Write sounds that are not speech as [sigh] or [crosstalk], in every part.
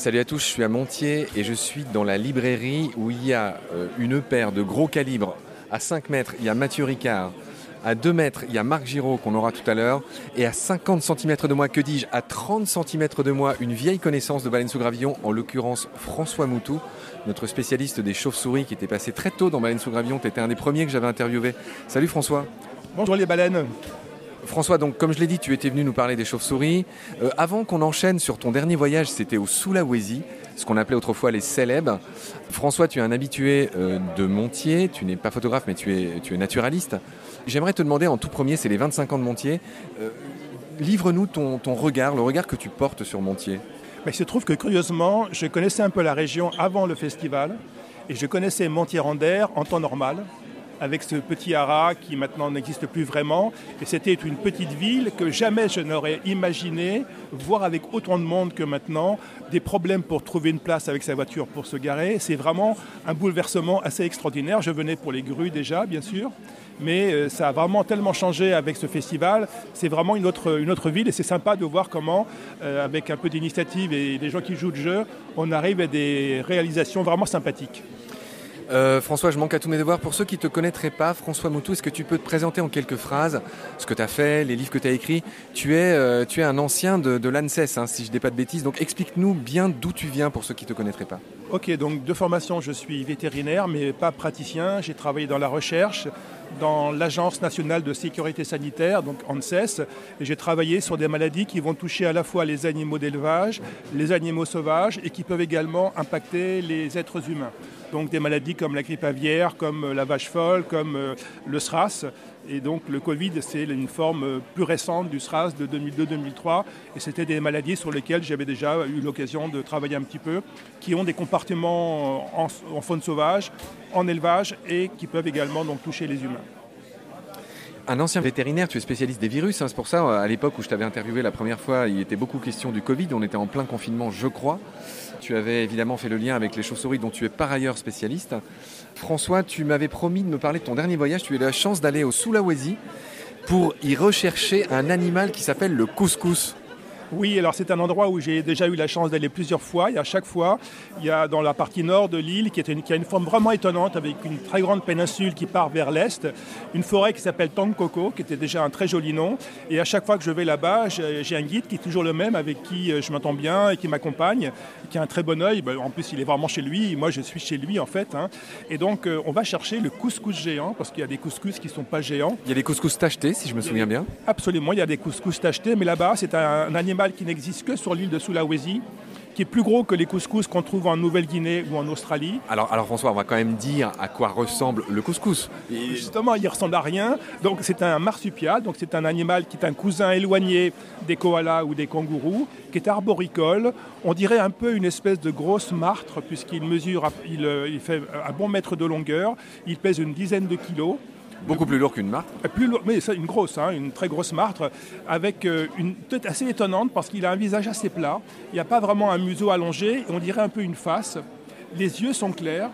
Salut à tous, je suis à Montier et je suis dans la librairie où il y a euh, une paire de gros calibres. À 5 mètres, il y a Mathieu Ricard. À 2 mètres, il y a Marc Giraud qu'on aura tout à l'heure. Et à 50 cm de moi, que dis-je, à 30 cm de moi, une vieille connaissance de baleine sous gravillon, en l'occurrence François Moutou, notre spécialiste des chauves-souris qui était passé très tôt dans Baleine sous gravillon. Tu étais un des premiers que j'avais interviewé. Salut François. Bonjour les baleines. François, donc comme je l'ai dit, tu étais venu nous parler des chauves-souris. Euh, avant qu'on enchaîne sur ton dernier voyage, c'était au Sulawesi, ce qu'on appelait autrefois les célèbres. François, tu es un habitué euh, de Montier, tu n'es pas photographe mais tu es, tu es naturaliste. J'aimerais te demander en tout premier, c'est les 25 ans de Montier, euh, livre-nous ton, ton regard, le regard que tu portes sur Montier. Mais il se trouve que curieusement, je connaissais un peu la région avant le festival et je connaissais Montier-Randère en temps normal avec ce petit haras qui maintenant n'existe plus vraiment. Et c'était une petite ville que jamais je n'aurais imaginé voir avec autant de monde que maintenant, des problèmes pour trouver une place avec sa voiture pour se garer. C'est vraiment un bouleversement assez extraordinaire. Je venais pour les grues déjà, bien sûr. Mais euh, ça a vraiment tellement changé avec ce festival. C'est vraiment une autre, ville et c'est sympa de voir comment, euh, avec un peu d'initiative et des gens qui jouent le jeu, on arrive à des réalisations vraiment sympathiques. Euh, François, je manque à tous mes devoirs. Pour ceux qui ne te connaîtraient pas, François Moutou, est-ce que tu peux te présenter en quelques phrases ce que tu as fait, les livres que tu as écrits? Tu es, euh, tu es un ancien de, l'ANSES, hein, si je ne dis pas de bêtises. Donc explique-nous bien d'où tu viens pour ceux qui ne te connaîtraient pas. Ok, donc de formation, je suis vétérinaire, mais pas praticien. J'ai travaillé dans la recherche, dans l'Agence nationale de sécurité sanitaire, donc ANSES, et j'ai travaillé sur des maladies qui vont toucher à la fois les animaux d'élevage, les animaux sauvages, et qui peuvent également impacter les êtres humains. Donc des maladies comme la grippe aviaire, comme euh, la vache folle, comme euh, le SRAS. Et donc le Covid, c'est une forme euh, plus récente du SRAS de 2002-2003. Et c'était des maladies sur lesquelles j'avais déjà eu l'occasion de travailler un petit peu, qui ont des comportements en, faune sauvage, en élevage et qui peuvent également donc, toucher les humains un ancien vétérinaire, tu es spécialiste des virus, hein, c'est pour ça, à l'époque où je t'avais interviewé la première fois, il était beaucoup question du Covid, on était en plein confinement, je crois. Tu avais évidemment fait le lien avec les chauves-souris dont tu es par ailleurs spécialiste. François, tu m'avais promis de me parler de ton dernier voyage. Tu as eu la chance d'aller au Sulawesi pour y rechercher un animal qui s'appelle le couscous. Oui, alors c'est un endroit où j'ai déjà eu la chance d'aller plusieurs fois. Et à chaque fois, il y a dans la partie nord de l'île, qui, qui, a une forme vraiment étonnante, avec une très grande péninsule qui part vers l'est, une forêt qui s'appelle Tangkoko, qui était déjà un très joli nom. Et à chaque fois que je vais là-bas, j'ai un guide qui est toujours le même, avec qui euh, je m'entends bien et qui m'accompagne, qui a un très bon œil. Ben, en plus, il est vraiment chez lui. Moi, je suis chez lui, en fait. Hein. Et donc, euh, on va chercher le couscous géant, parce qu'il y a des couscous qui ne sont pas géants. Il y a des couscous tachetés, si je me souviens bien. Absolument, il y a des couscous tachetés, mais là-bas, c'est un animal qui n'existe que sur l'île de Sulawesi, qui est plus gros que les couscous qu'on trouve en Nouvelle-Guinée ou en Australie. Alors, alors François, on va quand même dire à quoi ressemble le couscous. Justement, il ressemble à rien. Donc c'est un marsupial, donc c'est un animal qui est un cousin éloigné des koalas ou des kangourous, qui est arboricole. On dirait un peu une espèce de grosse martre, puisqu'il mesure, il, euh, il fait un bon mètre de longueur, il pèse une dizaine de kilos. Beaucoup plus lourd qu'une martre Plus lourd, mais c'est une grosse, hein, une très grosse martre, avec euh, une tête assez étonnante parce qu'il a un visage assez plat. Il n'y a pas vraiment un museau allongé, on dirait un peu une face. Les yeux sont clairs,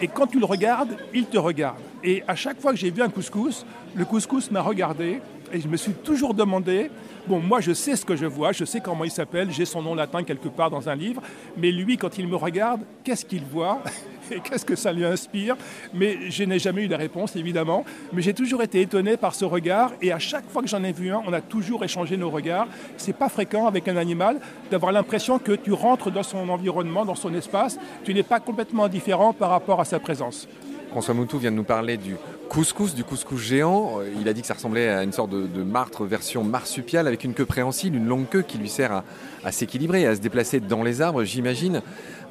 et quand tu le regardes, il te regarde. Et à chaque fois que j'ai vu un couscous, le couscous m'a regardé, et je me suis toujours demandé, bon, moi je sais ce que je vois, je sais comment il s'appelle, j'ai son nom latin quelque part dans un livre, mais lui, quand il me regarde, qu'est-ce qu'il voit [laughs] et qu'est-ce que ça lui inspire? Mais je n'ai jamais eu la réponse, évidemment. Mais j'ai toujours été étonné par ce regard. Et à chaque fois que j'en ai vu un, on a toujours échangé nos regards. C'est pas fréquent avec un animal d'avoir l'impression que tu rentres dans son environnement, dans son espace. Tu n'es pas complètement indifférent par rapport à sa présence. François Moutou vient de nous parler du couscous, du couscous géant. Euh, il a dit que ça ressemblait à une sorte de, martre version marsupiale avec une queue préhensile, une longue queue qui lui sert à, à s'équilibrer, à se déplacer dans les arbres, j'imagine.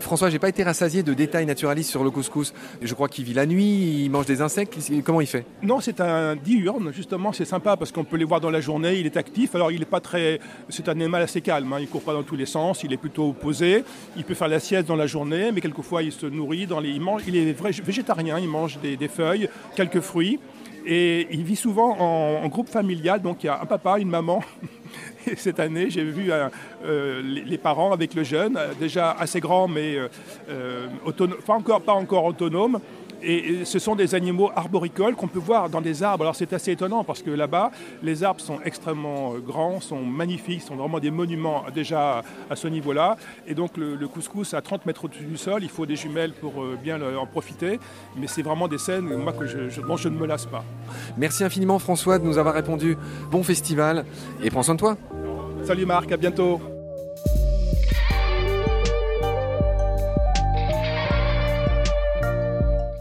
François, j'ai pas été rassasié de détails naturalistes sur le couscous. Je crois qu'il vit la nuit, il mange des insectes. Comment il fait? Non, c'est un diurne. Justement, c'est sympa parce qu'on peut les voir dans la journée. Il est actif. Alors, il est pas très. C'est un animal assez calme. Hein. Il court pas dans tous les sens. Il est plutôt posé. Il peut faire la sieste dans la journée, mais quelquefois il se nourrit dans les. Il, mange... il est végétarien. Il mange des, feuilles, quelques Et il vit souvent en, groupe familial. Donc, il y a un papa, une maman. [laughs] cette année, j'ai vu euh, euh, les, parents avec le jeune, euh, déjà assez grand, mais encore, pas encore autonome. Et ce sont des animaux arboricoles qu'on peut voir dans des arbres. Alors c'est assez étonnant parce que là-bas, les arbres sont extrêmement euh, grands, sont magnifiques, sont vraiment des monuments déjà à ce niveau-là. Et donc le, couscous à 30 mètres au-dessus du sol, il faut des jumelles pour euh, bien en profiter. Mais c'est vraiment des scènes, moi, que je, je, je ne me lasse pas. Merci infiniment François de nous avoir répondu. Bon festival et prends soin de toi. Salut Marc, à bientôt.